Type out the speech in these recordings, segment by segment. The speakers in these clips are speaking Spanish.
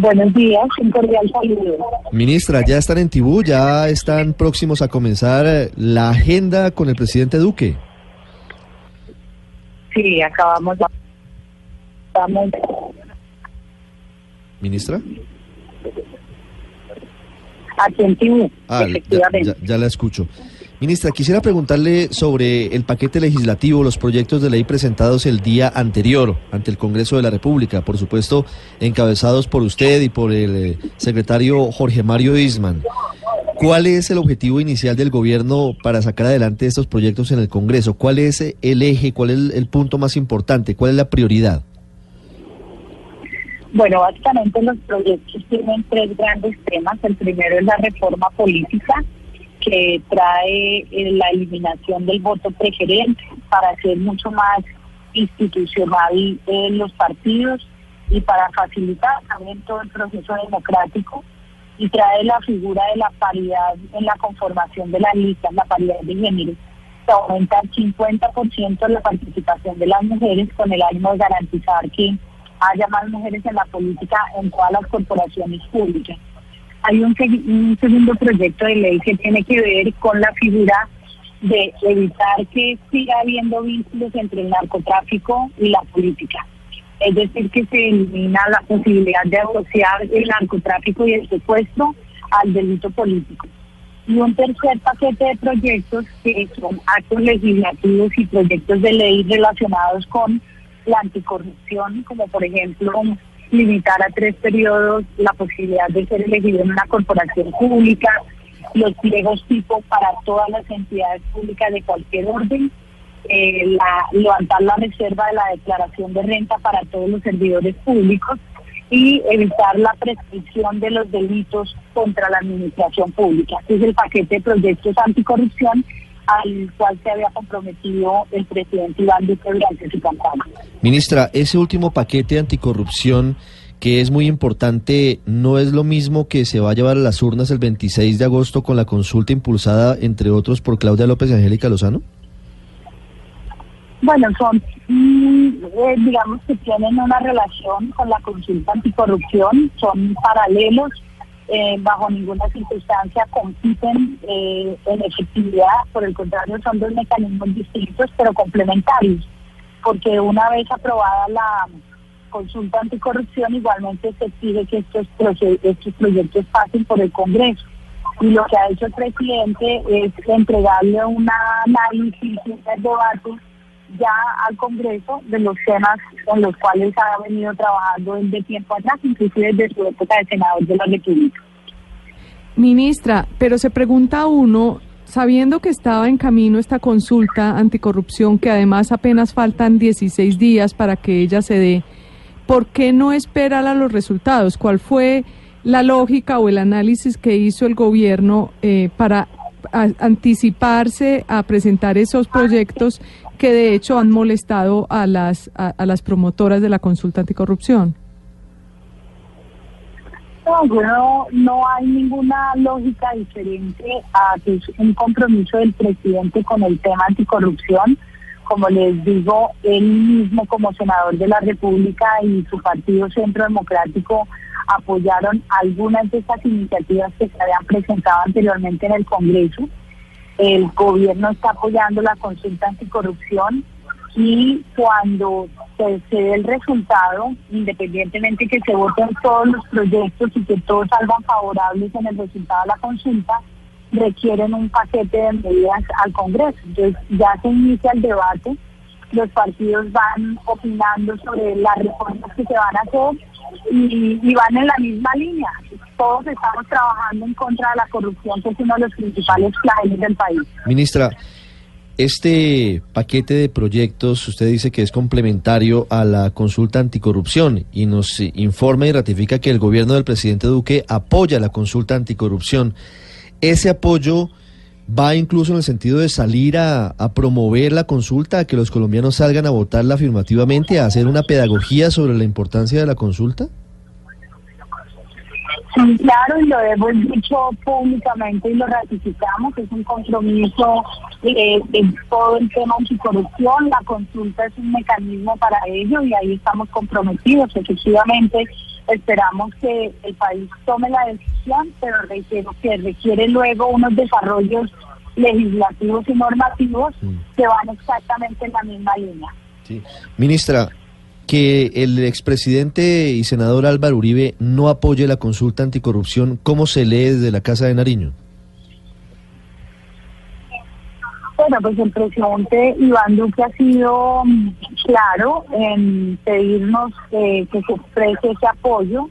Buenos días, un cordial saludo. Ministra, ya están en Tibú, ya están próximos a comenzar eh, la agenda con el presidente Duque. Sí, acabamos de... Estamos... Ministra. Aquí en Tibú, Ah, ya, efectivamente. ya- ya la escucho. Ministra, quisiera preguntarle sobre el paquete legislativo, los proyectos de ley presentados el día anterior ante el Congreso de la República, por supuesto, encabezados por usted y por el eh, secretario Jorge Mario Isman. ¿Cuál es el objetivo inicial del gobierno para sacar adelante estos proyectos en el Congreso? ¿Cuál es el eje? ¿Cuál es el punto más importante? ¿Cuál es la prioridad? Bueno, básicamente los proyectos tienen tres grandes temas. El primero es la reforma política, que trae eh, la eliminación del voto preferente para hacer mucho más institucional eh, los partidos y para facilitar también todo el proceso democrático y trae la figura de la paridad en la conformación de las listas, la paridad de género. Se aumenta el 50% la participación de las mujeres con el ánimo de garantizar que haya más mujeres en la política en todas las corporaciones públicas. Hay un, segundo proyecto de ley que tiene que ver con la figura de evitar que siga habiendo vínculos entre el narcotráfico y la política. Es decir, que se elimina la posibilidad de asociar el narcotráfico y el secuestro al delito político. Y un tercer paquete de proyectos que son actos legislativos y proyectos de ley relacionados con la anticorrupción, como por ejemplo limitar a tres periodos la posibilidad de ser elegido en una corporación pública, los pliegos tipo para todas las entidades públicas de cualquier orden, eh, la, levantar la reserva de la declaración de renta para todos los servidores públicos y evitar la prescripción de los delitos contra la administración pública. Este es el paquete de proyectos anticorrupción al cual se había comprometido el presidente Iván Duque durante su campaña. Ministra, ese último paquete anticorrupción que es muy importante, ¿no es lo mismo que se va a llevar a las urnas el 26 de agosto con la consulta impulsada, entre otros, por Claudia López y Angélica Lozano? Bueno, son, mm, eh, digamos que tienen una relación con la consulta anticorrupción, son paralelos, eh, bajo ninguna circunstancia compiten eh, en efectividad, por el contrario son dos mecanismos distintos pero complementarios, porque una vez aprobada la consulta anticorrupción igualmente se exige que estos, estos proyectos pasen por el Congreso. Y lo que ha hecho el presidente es entregarle un análisis, un debate ya al Congreso de los temas con los cuales ha venido trabajando desde tiempo atrás, inclusive desde su época de senador de la República. Ministra, pero se pregunta uno, sabiendo que estaba en camino esta consulta anticorrupción, que además apenas faltan 16 días para que ella se dé, ¿por qué no esperar a los resultados? ¿Cuál fue la lógica o el análisis que hizo el gobierno eh, para anticiparse a presentar esos proyectos que de hecho han molestado a las, a- las promotoras de la consulta anticorrupción? No, no hay ninguna lógica diferente a que un compromiso del presidente con el tema anticorrupción. Como les digo, él mismo como senador de la República y su partido Centro Democrático apoyaron algunas de estas iniciativas que se habían presentado anteriormente en el Congreso. El gobierno está apoyando la consulta anticorrupción y cuando se, dé el resultado, independientemente que se voten todos los proyectos y que todos salgan favorables en el resultado de la consulta, requieren un paquete de medidas al Congreso. Entonces ya se inicia el debate, los partidos van opinando sobre las reformas que se van a hacer y, y van en la misma línea. Todos estamos trabajando en contra de la corrupción, que es uno de los principales flagelos del país. Ministra, Este paquete de proyectos, usted dice que es complementario a la consulta anticorrupción y nos informa y ratifica que el gobierno del presidente Duque apoya la consulta anticorrupción. Ese apoyo va incluso en el sentido de salir a, a, promover la consulta, a que los colombianos salgan a votarla afirmativamente, a hacer una pedagogía sobre la importancia de la consulta? Sí, claro, y lo hemos dicho públicamente y lo ratificamos, es un compromiso eh, de todo el tema anticorrupción, la consulta es un mecanismo para ello y ahí estamos comprometidos. Efectivamente, esperamos que el país tome la decisión, pero reitero que requiere luego unos desarrollos legislativos y normativos que van exactamente en la misma línea. Sí. Ministra, que el expresidente y senador Álvaro Uribe no apoye la consulta anticorrupción, ¿cómo se lee desde la Casa de Nariño? Bueno, pues el presidente Iván Duque ha sido claro en pedirnos eh, que se exprese ese apoyo,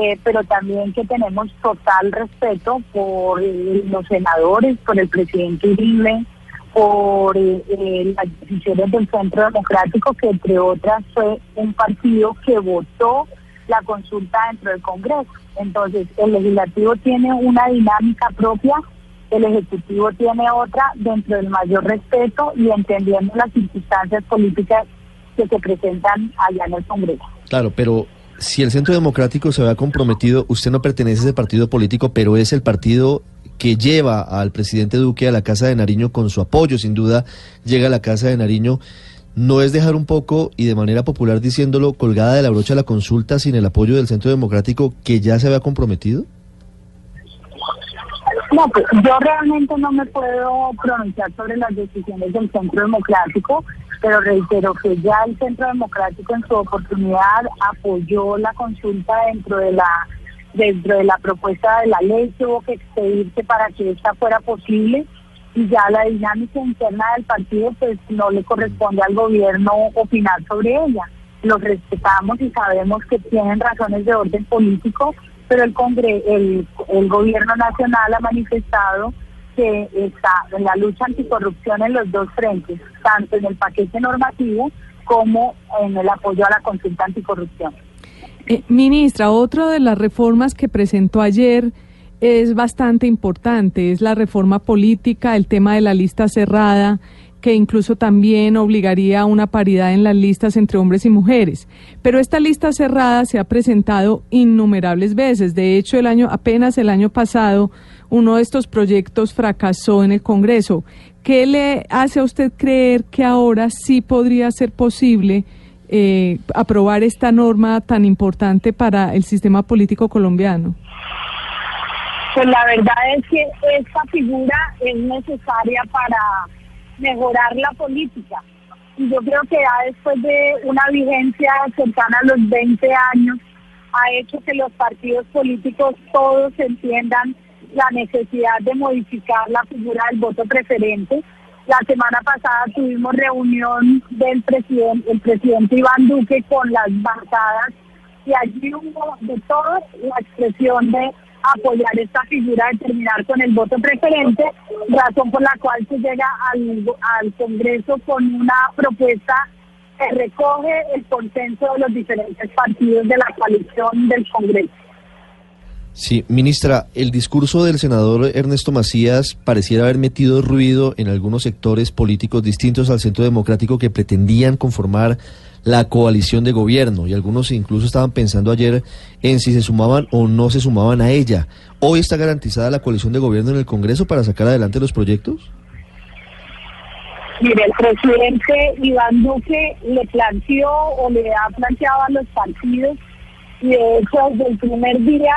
eh, pero también que tenemos total respeto por eh, los senadores, por el presidente Uribe, por eh, las decisiones del Centro Democrático, que entre otras fue un partido que votó la consulta dentro del Congreso. Entonces, el legislativo tiene una dinámica propia, el ejecutivo tiene otra, dentro del mayor respeto y entendiendo las circunstancias políticas que se presentan allá en el Congreso. Claro, pero si el Centro Democrático se había comprometido, usted no pertenece a ese partido político, pero es el partido que lleva al presidente Duque a la Casa de Nariño con su apoyo, sin duda llega a la Casa de Nariño, no es dejar un poco y de manera popular diciéndolo colgada de la brocha la consulta sin el apoyo del Centro Democrático que ya se había comprometido? No, pues yo realmente no me puedo pronunciar sobre las decisiones del Centro Democrático, pero reitero que ya el Centro Democrático en su oportunidad apoyó la consulta dentro de la dentro de la propuesta de la ley tuvo que expedirse para que esta fuera posible y ya la dinámica interna del partido pues no le corresponde al gobierno opinar sobre ella. Los respetamos y sabemos que tienen razones de orden político, pero el, congre el, el gobierno nacional ha manifestado que está en la lucha anticorrupción en los dos frentes, tanto en el paquete normativo como en el apoyo a la consulta anticorrupción. Eh, ministra, otra de las reformas que presentó ayer es bastante importante, es la reforma política, el tema de la lista cerrada, que incluso también obligaría a una paridad en las listas entre hombres y mujeres. Pero esta lista cerrada se ha presentado innumerables veces. De hecho, el año apenas el año pasado uno de estos proyectos fracasó en el Congreso. ¿Qué le hace a usted creer que ahora sí podría ser posible? eh, aprobar esta norma tan importante para el sistema político colombiano? Pues la verdad es que esta figura es necesaria para mejorar la política. Y yo creo que ya después de una vigencia cercana a los 20 años, ha hecho que los partidos políticos todos entiendan la necesidad de modificar la figura del voto preferente la semana pasada tuvimos reunión del presidente, el presidente Iván Duque con las bancadas y allí hubo de todo la expresión de apoyar esta figura de terminar con el voto preferente, razón por la cual se llega al, al Congreso con una propuesta que recoge el consenso de los diferentes partidos de la coalición del Congreso. Sí, ministra, el discurso del senador Ernesto Macías pareciera haber metido ruido en algunos sectores políticos distintos al Centro Democrático que pretendían conformar la coalición de gobierno y algunos incluso estaban pensando ayer en si se sumaban o no se sumaban a ella. ¿Hoy está garantizada la coalición de gobierno en el Congreso para sacar adelante los proyectos? Mire, el presidente Iván Duque le planteó o le ha planteado a los partidos y de hecho desde el primer día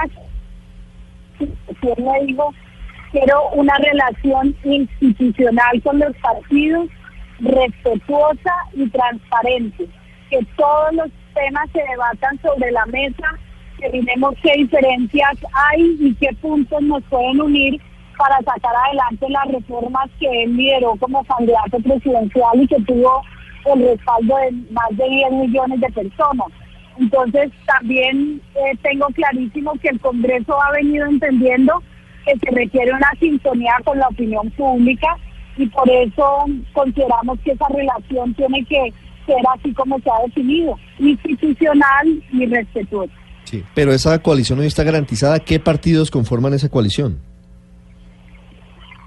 me digo, quiero una relación institucional con los partidos respetuosa y transparente, que todos los temas se debatan sobre la mesa, que miremos qué diferencias hay y qué puntos nos pueden unir para sacar adelante las reformas que él lideró como candidato presidencial y que tuvo el respaldo de más de 10 millones de personas. Entonces, también eh, tengo clarísimo que el Congreso ha venido entendiendo que se requiere una sintonía con la opinión pública y por eso consideramos que esa relación tiene que ser así como se ha definido, institucional y respetuosa. Sí, pero esa coalición hoy está garantizada. ¿Qué partidos conforman esa coalición?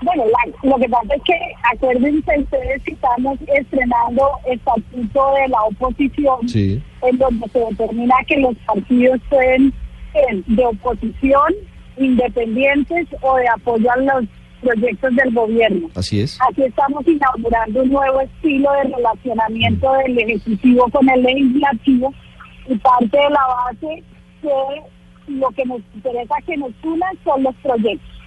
Bueno, lo que pasa es que acuérdense ustedes que estamos estrenando el estatuto de la oposición, en donde se determina que los partidos pueden ser de oposición, independientes o de apoyo a los proyectos del gobierno. Así es. Aquí estamos inaugurando un nuevo estilo de relacionamiento del Ejecutivo con el Legislativo y parte de la base que lo que nos interesa que nos unan son los proyectos.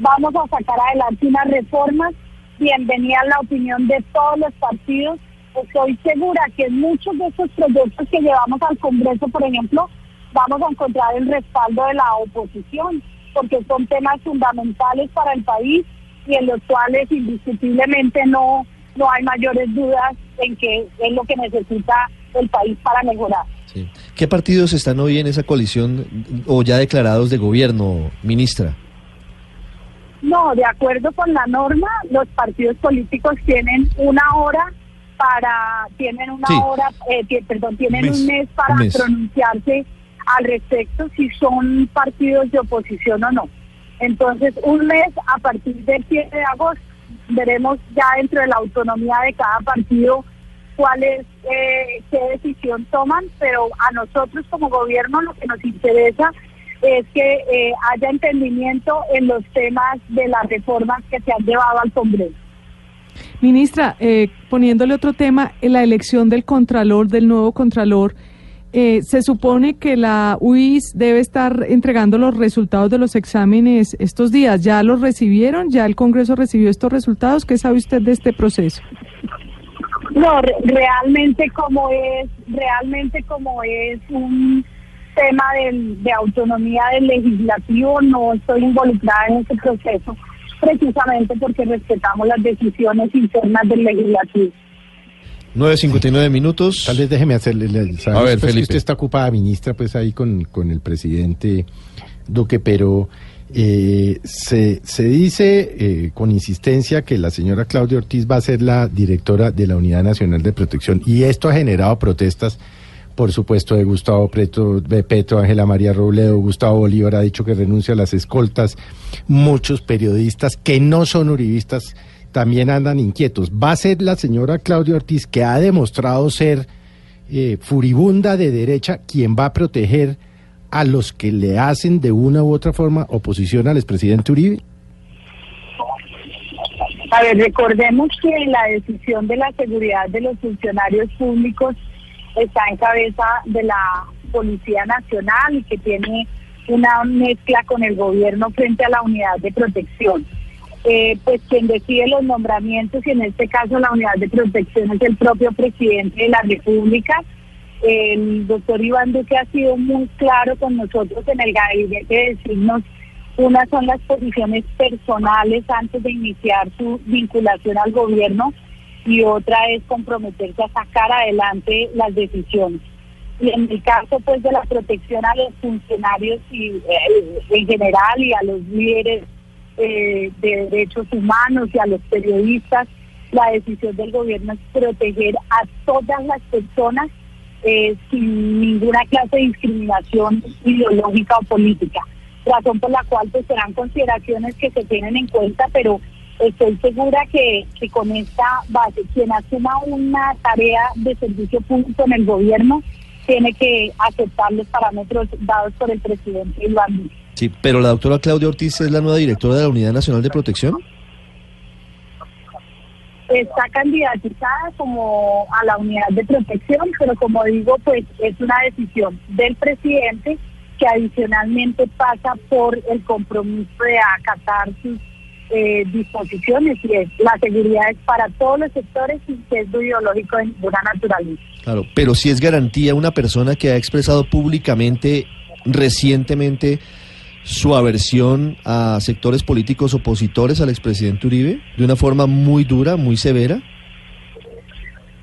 Vamos a sacar adelante unas reformas. Bienvenida la opinión de todos los partidos. Estoy segura que en muchos de estos proyectos que llevamos al Congreso, por ejemplo, vamos a encontrar el respaldo de la oposición, porque son temas fundamentales para el país y en los cuales indiscutiblemente no, no hay mayores dudas en que es lo que necesita el país para mejorar. ¿Qué partidos están hoy en esa coalición o ya declarados de gobierno, ministra? No, de acuerdo con la norma, los partidos políticos tienen una hora para, tienen una hora, eh, perdón, tienen un mes para pronunciarse al respecto si son partidos de oposición o no. Entonces, un mes a partir del 7 de agosto. Veremos ya dentro de la autonomía de cada partido cuál es, eh, qué decisión toman, pero a nosotros como gobierno lo que nos interesa es que eh, haya entendimiento en los temas de las reformas que se han llevado al Congreso. Ministra, eh, poniéndole otro tema, en la elección del Contralor, del nuevo Contralor, eh, se supone que la UIS debe estar entregando los resultados de los exámenes estos días. ¿Ya los recibieron? ¿Ya el Congreso recibió estos resultados? ¿Qué sabe usted de este proceso? No, realmente como es, realmente como es un tema de autonomía del legislativo, no estoy involucrada en ese proceso, precisamente porque respetamos las decisiones internas del legislativo. 9.59 minutos. Tal vez déjeme hacerle. A ver, pues, Usted está ocupada, ministra, pues ahí con, con el presidente Duque, pero eh, se, se dice eh, con insistencia que la señora Claudia Ortiz va a ser la directora de la Unidad Nacional de Protección y esto ha generado protestas por supuesto, de Gustavo Preto, de Ángela María Robledo, Gustavo Bolívar ha dicho que renuncia a las escoltas. Muchos periodistas que no son uribistas también andan inquietos. Va a ser la señora Claudia Ortiz, que ha demostrado ser eh, furibunda de derecha, quien va a proteger a los que le hacen de una u otra forma oposición al expresidente Uribe. A ver, recordemos que la decisión de la seguridad de los funcionarios públicos está en cabeza de la Policía Nacional y que tiene una mezcla con el gobierno frente a la unidad de protección. Eh, pues quien decide los nombramientos y en este caso la unidad de protección es el propio presidente de la República. El doctor Iván Duque ha sido muy claro con nosotros en el gabinete de decirnos unas son las posiciones personales antes de iniciar su vinculación al gobierno y otra es comprometerse a sacar adelante las decisiones. Y en el caso pues de la protección a los funcionarios y eh, en general y a los líderes eh, de derechos humanos y a los periodistas, la decisión del gobierno es proteger a todas las personas eh, sin ninguna clase de discriminación ideológica o política. Razón por la cual pues serán consideraciones que se tienen en cuenta, pero estoy segura que, con esta base, quien asuma una tarea de servicio público en el gobierno, tiene que aceptar los parámetros dados por el presidente Iván Sí, pero la doctora Claudia Ortiz es la nueva directora de la Unidad Nacional de Protección. Está candidatizada como a la unidad de protección, pero como digo, pues es una decisión del presidente que adicionalmente pasa por el compromiso de acatar sus eh, disposiciones y es la seguridad es para todos los sectores sin sesgo ideológico de ninguna naturaleza. Claro, pero si es garantía una persona que ha expresado públicamente recientemente su aversión a sectores políticos opositores al expresidente Uribe de una forma muy dura, muy severa?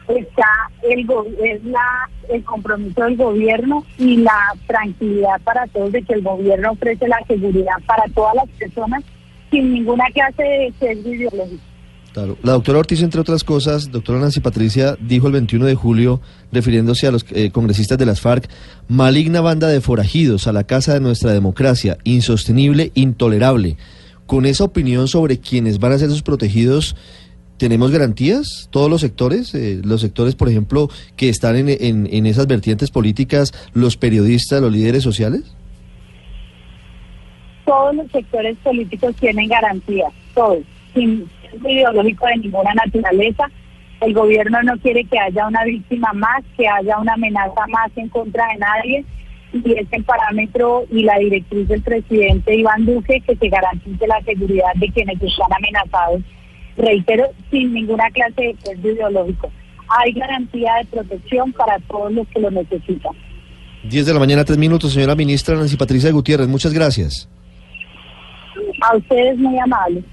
Está el, es la, el compromiso del gobierno y la tranquilidad para todos de que el gobierno ofrece la seguridad para todas las personas sin ninguna clase de sesgo ideológico. Claro. La doctora Ortiz, entre otras cosas, doctora Nancy Patricia, dijo el 21 de julio, refiriéndose a los eh, congresistas de las FARC, maligna banda de forajidos a la casa de nuestra democracia, insostenible, intolerable. Con esa opinión sobre quienes van a ser sus protegidos, ¿tenemos garantías? ¿Todos los sectores? Eh, los sectores, por ejemplo, que están en, en esas vertientes políticas, los periodistas, los líderes sociales? Todos los sectores políticos tienen garantías, todos, sin ideológico de ninguna naturaleza. El gobierno no quiere que haya una víctima más, que haya una amenaza más en contra de nadie. Y es el parámetro y la directriz del presidente Iván Duque que se garantice la seguridad de quienes están amenazados. Reitero, sin ninguna clase de ideológico. Hay garantía de protección para todos los que lo necesitan. 10 de la mañana, tres minutos, señora ministra Nancy Patricia Gutiérrez. Muchas gracias. A ustedes muy amables.